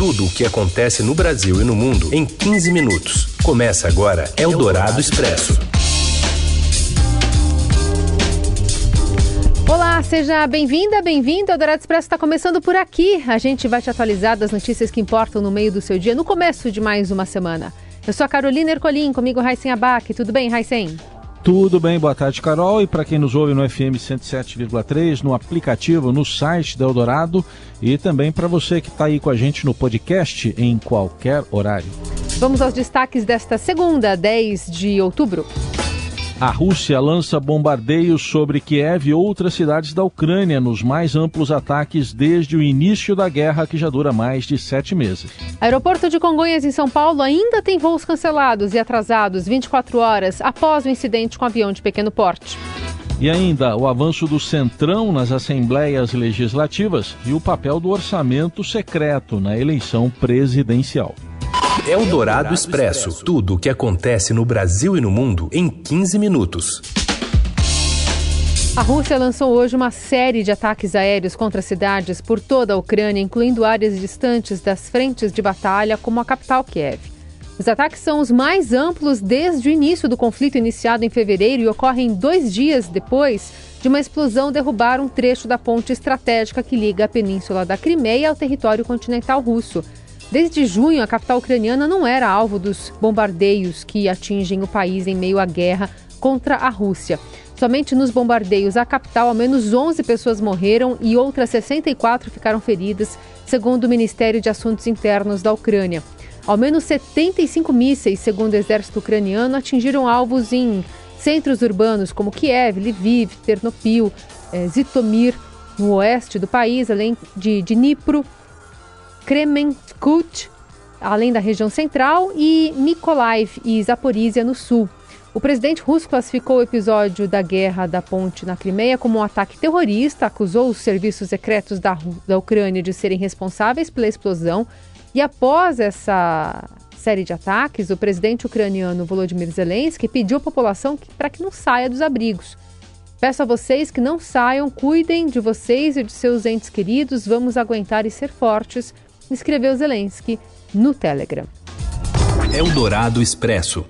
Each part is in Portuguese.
Tudo o que acontece no Brasil e no mundo em 15 minutos. Começa agora Eldorado Expresso. Olá, seja bem-vinda, bem-vindo. Eldorado Expresso está começando por aqui. A gente vai te atualizar das notícias que importam no meio do seu dia, no começo de mais uma semana. Eu sou a Carolina Ercolim, comigo Raicen Abac. Tudo bem, Raicen? Tudo bem, boa tarde, Carol. E para quem nos ouve no FM 107,3, no aplicativo, no site da Eldorado e também para você que está aí com a gente no podcast em qualquer horário. Vamos aos destaques desta segunda, 10 de outubro. A Rússia lança bombardeios sobre Kiev e outras cidades da Ucrânia nos mais amplos ataques desde o início da guerra, que já dura mais de sete meses. Aeroporto de Congonhas, em São Paulo, ainda tem voos cancelados e atrasados 24 horas após o incidente com avião de pequeno porte. E ainda o avanço do Centrão nas assembleias legislativas e o papel do orçamento secreto na eleição presidencial. Eldorado Expresso. Tudo o que acontece no Brasil e no mundo em 15 minutos. A Rússia lançou hoje uma série de ataques aéreos contra cidades por toda a Ucrânia, incluindo áreas distantes das frentes de batalha, como a capital Kiev. Os ataques são os mais amplos desde o início do conflito iniciado em fevereiro e ocorrem dois dias depois de uma explosão derrubar um trecho da ponte estratégica que liga a península da Crimeia ao território continental russo. Desde junho, a capital ucraniana não era alvo dos bombardeios que atingem o país em meio à guerra contra a Rússia. Somente nos bombardeios à capital, ao menos 11 pessoas morreram e outras 64 ficaram feridas, segundo o Ministério de Assuntos Internos da Ucrânia. Ao menos 75 mísseis, segundo o exército ucraniano, atingiram alvos em centros urbanos como Kiev, Lviv, Ternopil, eh, Zitomir, no oeste do país, além de Dnipro, Kremenskut, além da região central, e Mykolaiv e Zaporizhia no sul. O presidente russo classificou o episódio da guerra da ponte na Crimeia como um ataque terrorista, acusou os serviços secretos da, da Ucrânia de serem responsáveis pela explosão. E após essa série de ataques, o presidente ucraniano Volodymyr Zelensky pediu à população para que não saia dos abrigos. Peço a vocês que não saiam, cuidem de vocês e de seus entes queridos, vamos aguentar e ser fortes, escreveu Zelensky no Telegram. Eldorado Expresso.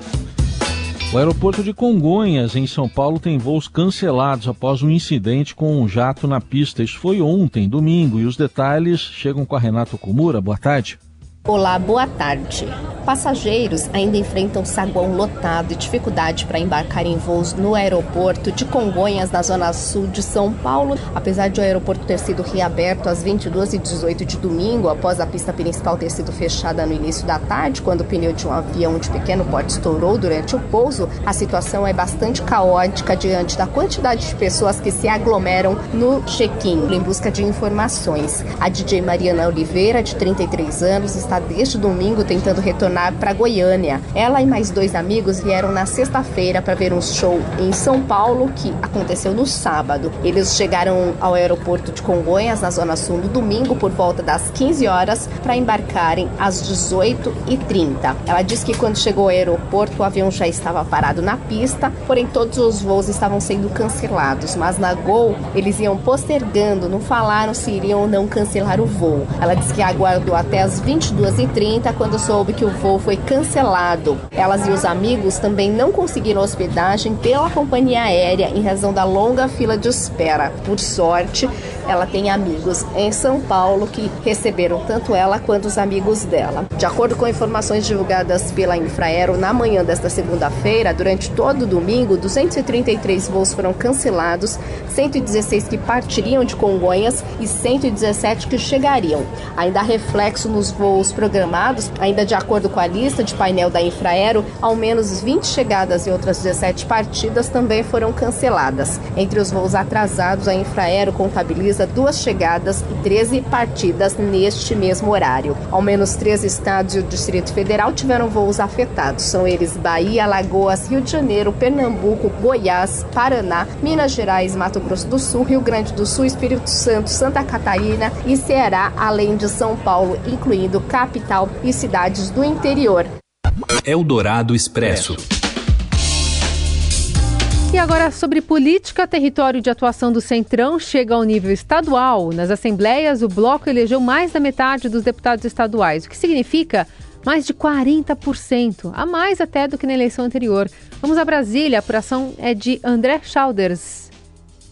O aeroporto de Congonhas, em São Paulo, tem voos cancelados após um incidente com um jato na pista. Isso foi ontem, domingo, e os detalhes chegam com a Renato Kumura. Boa tarde. Olá, boa tarde. Passageiros ainda enfrentam saguão lotado e dificuldade para embarcar em voos no aeroporto de Congonhas, na zona sul de São Paulo. Apesar de o aeroporto ter sido reaberto às 22h18 de domingo, após a pista principal ter sido fechada no início da tarde, quando o pneu de um avião de pequeno porte estourou durante o pouso, a situação é bastante caótica diante da quantidade de pessoas que se aglomeram no check-in em busca de informações. A DJ Mariana Oliveira, de 33 anos, está desde domingo tentando retornar para Goiânia. Ela e mais dois amigos vieram na sexta-feira para ver um show em São Paulo que aconteceu no sábado. Eles chegaram ao aeroporto de Congonhas, na zona sul, no domingo por volta das 15 horas para embarcarem às 18h30. Ela disse que quando chegou ao aeroporto o avião já estava parado na pista, porém todos os voos estavam sendo cancelados, mas na Gol eles iam postergando, não falaram se iriam ou não cancelar o voo. Ela disse que aguardou até as 22 22h30 quando soube que o voo foi cancelado. Elas e os amigos também não conseguiram hospedagem pela companhia aérea em razão da longa fila de espera. Por sorte, ela tem amigos em São Paulo que receberam tanto ela quanto os amigos dela. De acordo com informações divulgadas pela Infraero na manhã desta segunda-feira, durante todo o domingo, 233 voos foram cancelados, 116 que partiriam de Congonhas e 117 que chegariam. Ainda há reflexo nos voos programados, ainda de acordo com a lista de painel da Infraero, ao menos 20 chegadas e outras 17 partidas também foram canceladas. Entre os voos atrasados, a Infraero contabiliza duas chegadas e 13 partidas neste mesmo horário. Ao menos três estados e o Distrito Federal tiveram voos afetados. São eles Bahia, Alagoas, Rio de Janeiro, Pernambuco, Goiás, Paraná, Minas Gerais, Mato Grosso do Sul, Rio Grande do Sul, Espírito Santo, Santa Catarina e Ceará, além de São Paulo, incluindo capital e cidades do interior. Eldorado Expresso. E agora sobre política, território de atuação do Centrão chega ao nível estadual. Nas assembleias, o bloco elegeu mais da metade dos deputados estaduais, o que significa mais de 40%, a mais até do que na eleição anterior. Vamos a Brasília, a apuração é de André Schauders.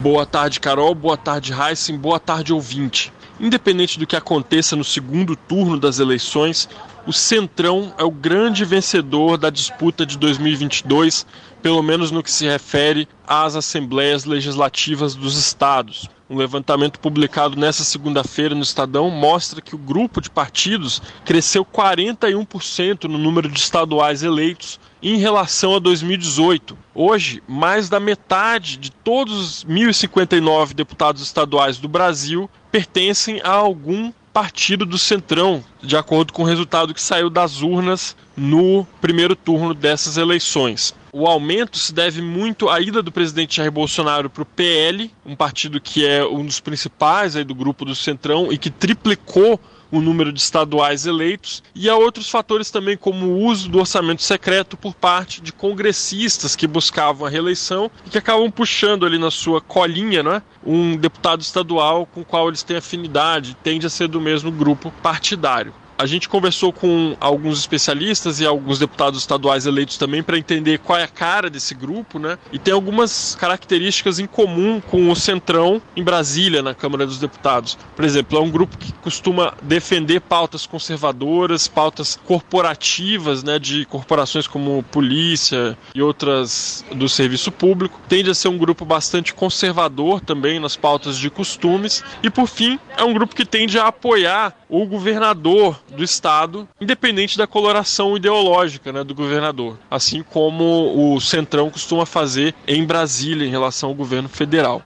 Boa tarde, Carol. Boa tarde, Heisen. Boa tarde, ouvinte. Independente do que aconteça no segundo turno das eleições, o Centrão é o grande vencedor da disputa de 2022, pelo menos no que se refere às assembleias legislativas dos estados. Um levantamento publicado nesta segunda-feira no Estadão mostra que o grupo de partidos cresceu 41% no número de estaduais eleitos em relação a 2018. Hoje, mais da metade de todos os 1.059 deputados estaduais do Brasil pertencem a algum partido do Centrão, de acordo com o resultado que saiu das urnas no primeiro turno dessas eleições. O aumento se deve muito à ida do presidente Jair Bolsonaro para o PL, um partido que é um dos principais aí do grupo do Centrão e que triplicou o número de estaduais eleitos, e há outros fatores também, como o uso do orçamento secreto por parte de congressistas que buscavam a reeleição e que acabam puxando ali na sua colinha né, um deputado estadual com o qual eles têm afinidade, tende a ser do mesmo grupo partidário. A gente conversou com alguns especialistas e alguns deputados estaduais eleitos também para entender qual é a cara desse grupo, né? E tem algumas características em comum com o Centrão em Brasília, na Câmara dos Deputados. Por exemplo, é um grupo que costuma defender pautas conservadoras, pautas corporativas, né, de corporações como polícia e outras do serviço público. Tende a ser um grupo bastante conservador também nas pautas de costumes. E por fim, é um grupo que tende a apoiar o governador do estado, independente da coloração ideológica né, do governador, assim como o Centrão costuma fazer em Brasília em relação ao governo federal.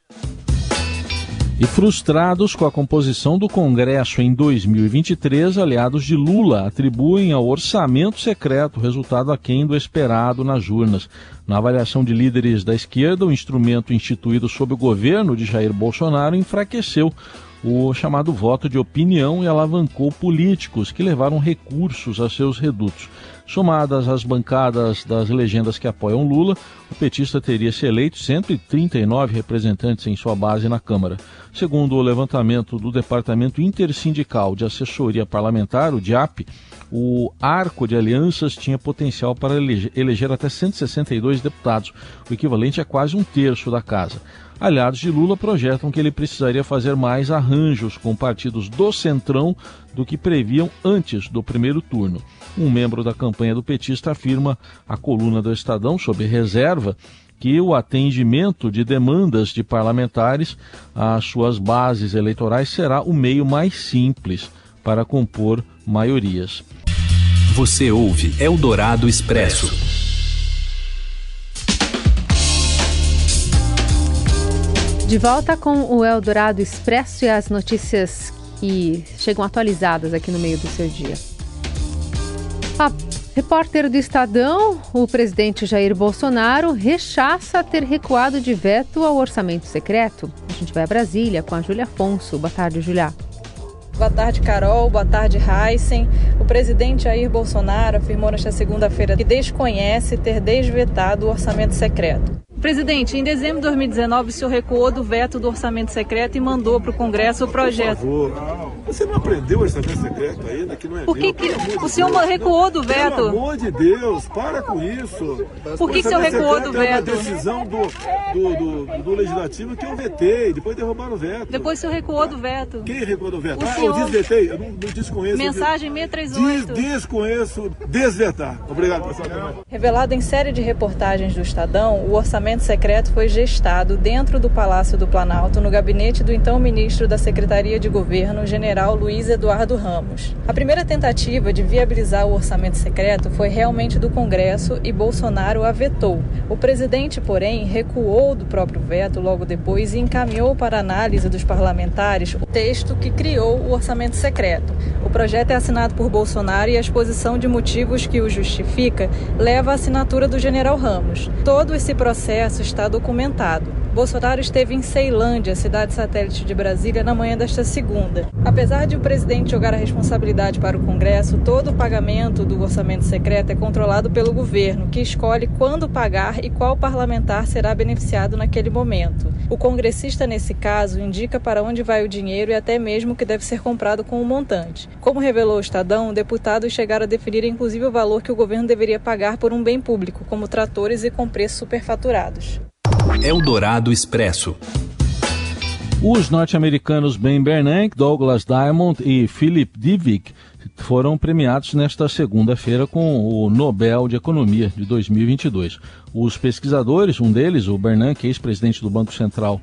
E frustrados com a composição do Congresso em 2023, aliados de Lula atribuem ao orçamento secreto resultado aquém do esperado nas urnas. Na avaliação de líderes da esquerda, o instrumento instituído sob o governo de Jair Bolsonaro enfraqueceu o chamado voto de opinião e alavancou políticos que levaram recursos a seus redutos. Somadas as bancadas das legendas que apoiam Lula, o petista teria se eleito 139 representantes em sua base na Câmara. Segundo o levantamento do Departamento Intersindical de Assessoria Parlamentar, o DIAP, o arco de alianças tinha potencial para eleger até 162 deputados, o equivalente a quase um terço da casa. Aliados de Lula projetam que ele precisaria fazer mais arranjos com partidos do Centrão do que previam antes do primeiro turno. Um membro da campanha do petista afirma à coluna do Estadão, sob reserva, que o atendimento de demandas de parlamentares às suas bases eleitorais será o meio mais simples para compor maiorias. Você ouve Eldorado Expresso. De volta com o Eldorado Expresso e as notícias que chegam atualizadas aqui no meio do seu dia. A repórter do Estadão, o presidente Jair Bolsonaro, rechaça ter recuado de veto ao orçamento secreto. A gente vai a Brasília com a Júlia Afonso. Boa tarde, Júlia. Boa tarde, Carol. Boa tarde, Heisen. O presidente Jair Bolsonaro afirmou nesta segunda-feira que desconhece ter desvetado o orçamento secreto. Presidente, em dezembro de 2019 o senhor recuou do veto do orçamento secreto e mandou para o Congresso o projeto. Por favor, você não aprendeu o orçamento secreto ainda, que não é Por que, que o senhor Deus. recuou do veto? Pelo amor de Deus, para com isso. Por que, que o senhor recuou do veto? É uma decisão do, do, do, do, Legislativo que eu vetei, depois derrubaram o veto. Depois o senhor recuou do veto. Quem recuou do veto? O ah, senhor... eu desvetei, eu não, não desconheço. Mensagem 638. Des, desconheço, desvetar. Obrigado, pessoal. Revelado em série de reportagens do Estadão, o orçamento orçamento secreto foi gestado dentro do Palácio do Planalto, no gabinete do então ministro da Secretaria de Governo, general Luiz Eduardo Ramos. A primeira tentativa de viabilizar o orçamento secreto foi realmente do Congresso e Bolsonaro a vetou. O presidente, porém, recuou do próprio veto logo depois e encaminhou para análise dos parlamentares o texto que criou o orçamento secreto. O projeto é assinado por Bolsonaro e a exposição de motivos que o justifica leva à assinatura do general Ramos. Todo esse processo está documentado. Bolsonaro esteve em Ceilândia, cidade satélite de Brasília, na manhã desta segunda. Apesar de o presidente jogar a responsabilidade para o Congresso, todo o pagamento do orçamento secreto é controlado pelo governo, que escolhe quando pagar e qual parlamentar será beneficiado naquele momento. O congressista, nesse caso, indica para onde vai o dinheiro e até mesmo o que deve ser comprado com o montante. Como revelou o Estadão, deputados chegaram a definir inclusive o valor que o governo deveria pagar por um bem público, como tratores e com preços superfaturados. Eldorado Expresso. Os norte-americanos Ben Bernanke, Douglas Diamond e Philip Divik foram premiados nesta segunda-feira com o Nobel de Economia de 2022. Os pesquisadores, um deles, o Bernanke, ex-presidente do Banco Central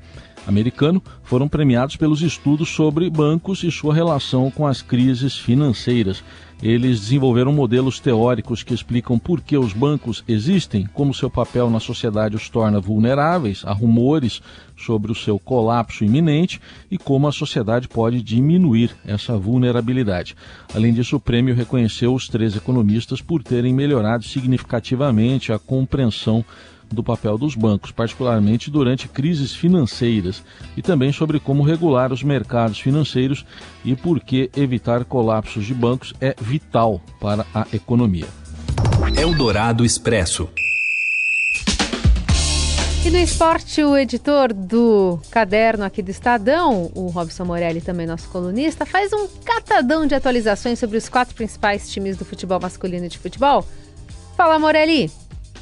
americano, foram premiados pelos estudos sobre bancos e sua relação com as crises financeiras. Eles desenvolveram modelos teóricos que explicam por que os bancos existem, como seu papel na sociedade os torna vulneráveis a rumores sobre o seu colapso iminente e como a sociedade pode diminuir essa vulnerabilidade. Além disso, o prêmio reconheceu os três economistas por terem melhorado significativamente a compreensão do papel dos bancos, particularmente durante crises financeiras, e também sobre como regular os mercados financeiros e por que evitar colapsos de bancos é vital para a economia. Eldorado Expresso. E no esporte, o editor do caderno aqui do Estadão, o Robson Morelli, também nosso colunista, faz um catadão de atualizações sobre os quatro principais times do futebol masculino e de futebol. Fala, Morelli!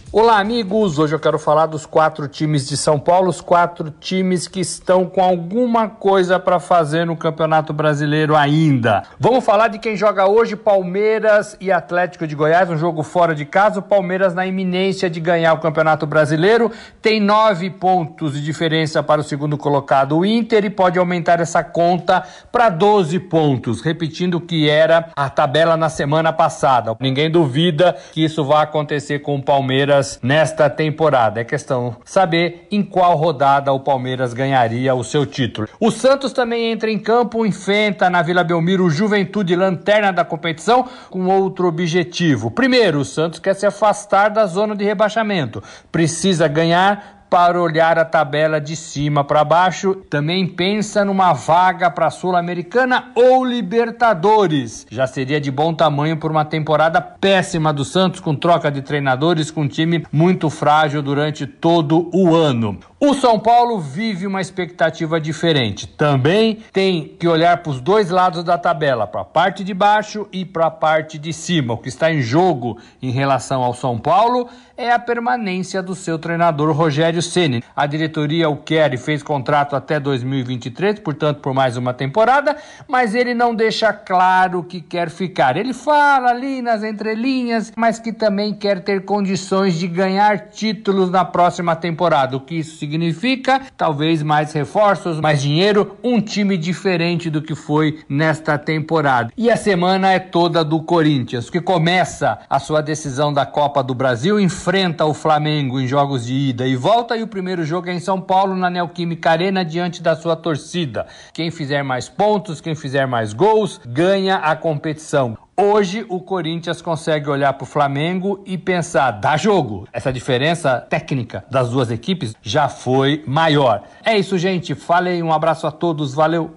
Olá, amigos! Hoje eu quero falar dos quatro times de São Paulo, os quatro times que estão com alguma coisa para fazer no Campeonato Brasileiro ainda. Vamos falar de quem joga hoje, Palmeiras e Atlético de Goiás, um jogo fora de casa. O Palmeiras na iminência de ganhar o Campeonato Brasileiro, tem nove pontos de diferença para o segundo colocado, o Inter, e pode aumentar essa conta para 12 pontos, repetindo o que era a tabela na semana passada. Ninguém duvida que isso vai acontecer com o Palmeiras Palmeiras nesta temporada. É questão saber em qual rodada o Palmeiras ganharia o seu título. O Santos também entra em campo, enfrenta na Vila Belmiro o Juventude lanterna da competição com outro objetivo. Primeiro, o Santos quer se afastar da zona de rebaixamento. Precisa ganhar para olhar a tabela de cima para baixo. Também pensa numa vaga para Sul-Americana ou Libertadores. Já seria de bom tamanho por uma temporada péssima do Santos, com troca de treinadores, com um time muito frágil durante todo o ano. O São Paulo vive uma expectativa diferente. Também tem que olhar para os dois lados da tabela, para a parte de baixo e para a parte de cima. O que está em jogo em relação ao São Paulo é a permanência do seu treinador Rogério Ceni. A diretoria o quer e fez contrato até 2023, portanto por mais uma temporada, mas ele não deixa claro que quer ficar. Ele fala ali nas entrelinhas, mas que também quer ter condições de ganhar títulos na próxima temporada. O que isso significa talvez mais reforços, mais dinheiro, um time diferente do que foi nesta temporada. E a semana é toda do Corinthians, que começa a sua decisão da Copa do Brasil, enfrenta o Flamengo em jogos de ida e volta, e o primeiro jogo é em São Paulo, na Neoquímica Arena, diante da sua torcida. Quem fizer mais pontos, quem fizer mais gols, ganha a competição. Hoje o Corinthians consegue olhar para o Flamengo e pensar, dá jogo. Essa diferença técnica das duas equipes já foi maior. É isso, gente. Falei, um abraço a todos, valeu.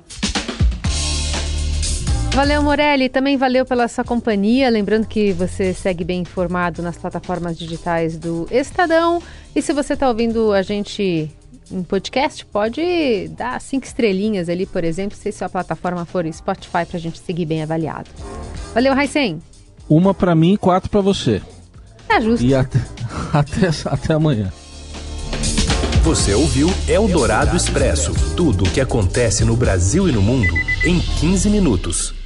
Valeu, Morelli. Também valeu pela sua companhia. Lembrando que você segue bem informado nas plataformas digitais do Estadão. E se você está ouvindo a gente em podcast, pode dar cinco estrelinhas ali, por exemplo, se sua plataforma for Spotify, para a gente seguir bem avaliado. Valeu, Raicen. Uma para mim e quatro para você. É justo. E até, até, até amanhã. Você ouviu Eldorado Expresso tudo o que acontece no Brasil e no mundo em 15 minutos.